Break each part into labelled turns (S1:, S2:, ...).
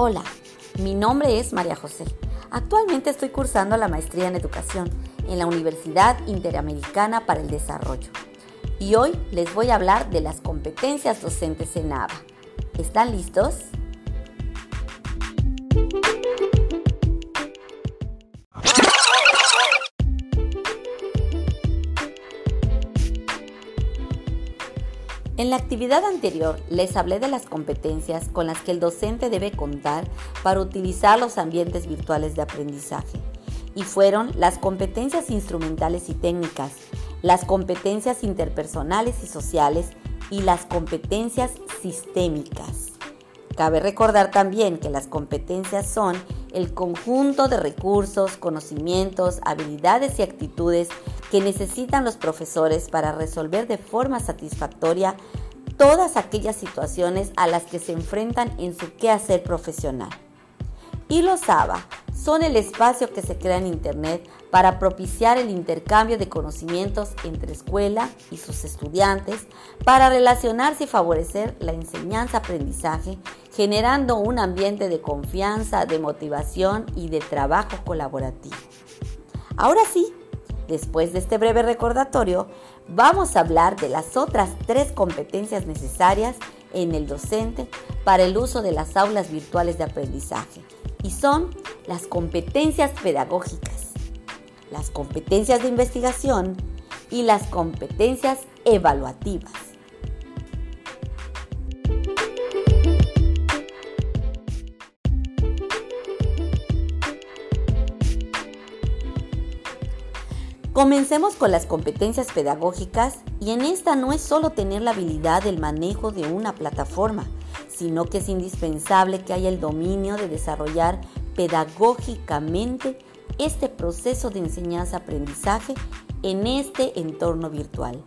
S1: Hola, mi nombre es María José. Actualmente estoy cursando la maestría en educación en la Universidad Interamericana para el Desarrollo. Y hoy les voy a hablar de las competencias docentes en ABA. ¿Están listos? En la actividad anterior les hablé de las competencias con las que el docente debe contar para utilizar los ambientes virtuales de aprendizaje y fueron las competencias instrumentales y técnicas, las competencias interpersonales y sociales y las competencias sistémicas. Cabe recordar también que las competencias son el conjunto de recursos, conocimientos, habilidades y actitudes que necesitan los profesores para resolver de forma satisfactoria todas aquellas situaciones a las que se enfrentan en su quehacer profesional. Y los ABA son el espacio que se crea en Internet para propiciar el intercambio de conocimientos entre escuela y sus estudiantes, para relacionarse y favorecer la enseñanza-aprendizaje, generando un ambiente de confianza, de motivación y de trabajo colaborativo. Ahora sí, Después de este breve recordatorio, vamos a hablar de las otras tres competencias necesarias en el docente para el uso de las aulas virtuales de aprendizaje. Y son las competencias pedagógicas, las competencias de investigación y las competencias evaluativas. Comencemos con las competencias pedagógicas y en esta no es solo tener la habilidad del manejo de una plataforma, sino que es indispensable que haya el dominio de desarrollar pedagógicamente este proceso de enseñanza-aprendizaje en este entorno virtual.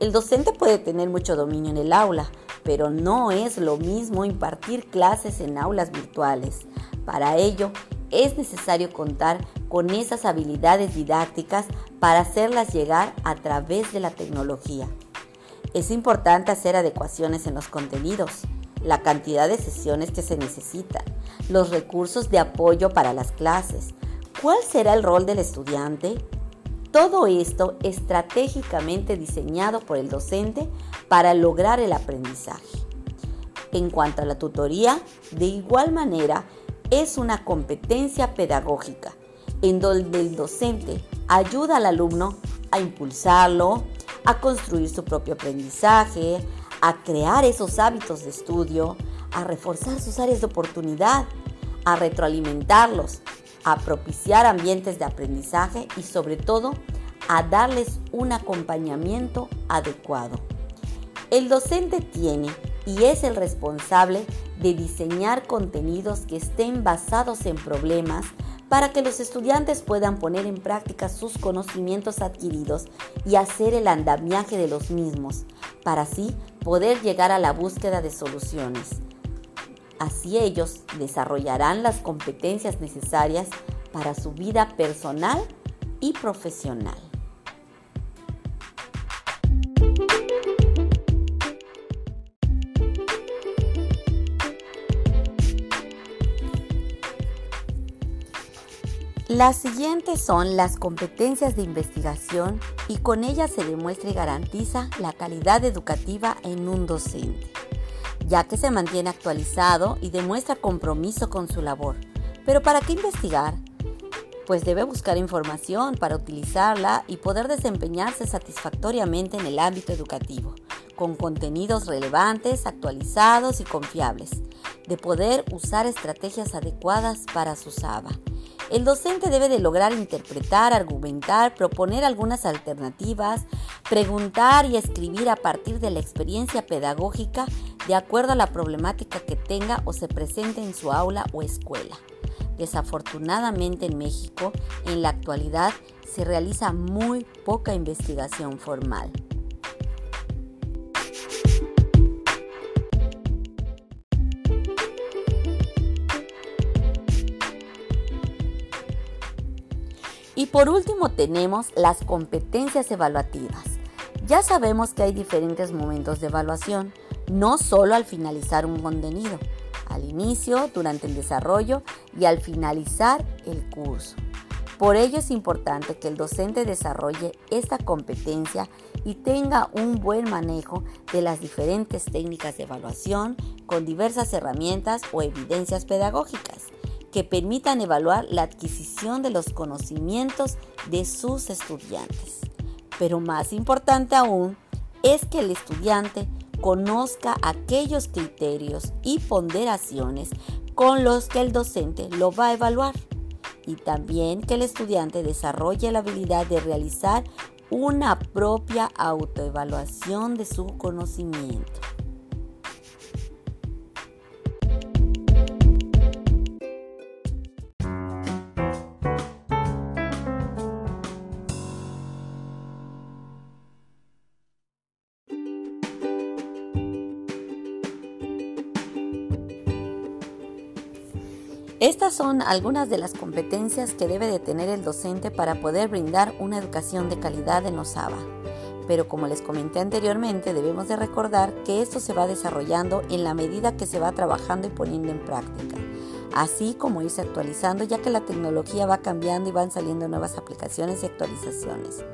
S1: El docente puede tener mucho dominio en el aula, pero no es lo mismo impartir clases en aulas virtuales. Para ello, es necesario contar con esas habilidades didácticas para hacerlas llegar a través de la tecnología. Es importante hacer adecuaciones en los contenidos, la cantidad de sesiones que se necesitan, los recursos de apoyo para las clases, cuál será el rol del estudiante. Todo esto estratégicamente diseñado por el docente para lograr el aprendizaje. En cuanto a la tutoría, de igual manera, es una competencia pedagógica en donde el docente ayuda al alumno a impulsarlo, a construir su propio aprendizaje, a crear esos hábitos de estudio, a reforzar sus áreas de oportunidad, a retroalimentarlos, a propiciar ambientes de aprendizaje y sobre todo a darles un acompañamiento adecuado. El docente tiene y es el responsable de diseñar contenidos que estén basados en problemas para que los estudiantes puedan poner en práctica sus conocimientos adquiridos y hacer el andamiaje de los mismos, para así poder llegar a la búsqueda de soluciones. Así ellos desarrollarán las competencias necesarias para su vida personal y profesional. Las siguientes son las competencias de investigación y con ellas se demuestra y garantiza la calidad educativa en un docente, ya que se mantiene actualizado y demuestra compromiso con su labor. Pero ¿para qué investigar? Pues debe buscar información para utilizarla y poder desempeñarse satisfactoriamente en el ámbito educativo, con contenidos relevantes, actualizados y confiables, de poder usar estrategias adecuadas para su SABA el docente debe de lograr interpretar, argumentar, proponer algunas alternativas, preguntar y escribir a partir de la experiencia pedagógica de acuerdo a la problemática que tenga o se presente en su aula o escuela. Desafortunadamente en México, en la actualidad, se realiza muy poca investigación formal. Y por último tenemos las competencias evaluativas. Ya sabemos que hay diferentes momentos de evaluación, no solo al finalizar un contenido. al inicio, durante el desarrollo y al finalizar el curso. Por ello es importante que el docente desarrolle esta competencia y tenga un buen manejo de las diferentes técnicas de evaluación con diversas herramientas o evidencias pedagógicas que permitan evaluar la adquisición de los conocimientos de sus estudiantes. Pero más importante aún es que el estudiante conozca aquellos criterios y ponderaciones con los que el docente lo va a evaluar y también que el estudiante desarrolle la habilidad de realizar una propia autoevaluación de su conocimiento. Estas son algunas de las competencias que debe de tener el docente para poder brindar una educación de calidad en Osaba. Pero como les comenté anteriormente, debemos de recordar que esto se va desarrollando en la medida que se va trabajando y poniendo en práctica así como irse actualizando ya que la tecnología va cambiando y van saliendo nuevas aplicaciones y actualizaciones.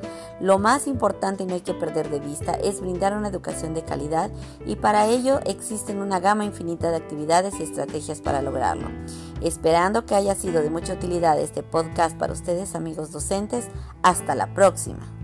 S1: Lo más importante y no hay que perder de vista es brindar una educación de calidad y para ello existen una gama infinita de actividades y estrategias para lograrlo. Esperando que haya sido de mucha utilidad este podcast para ustedes amigos docentes, hasta la próxima.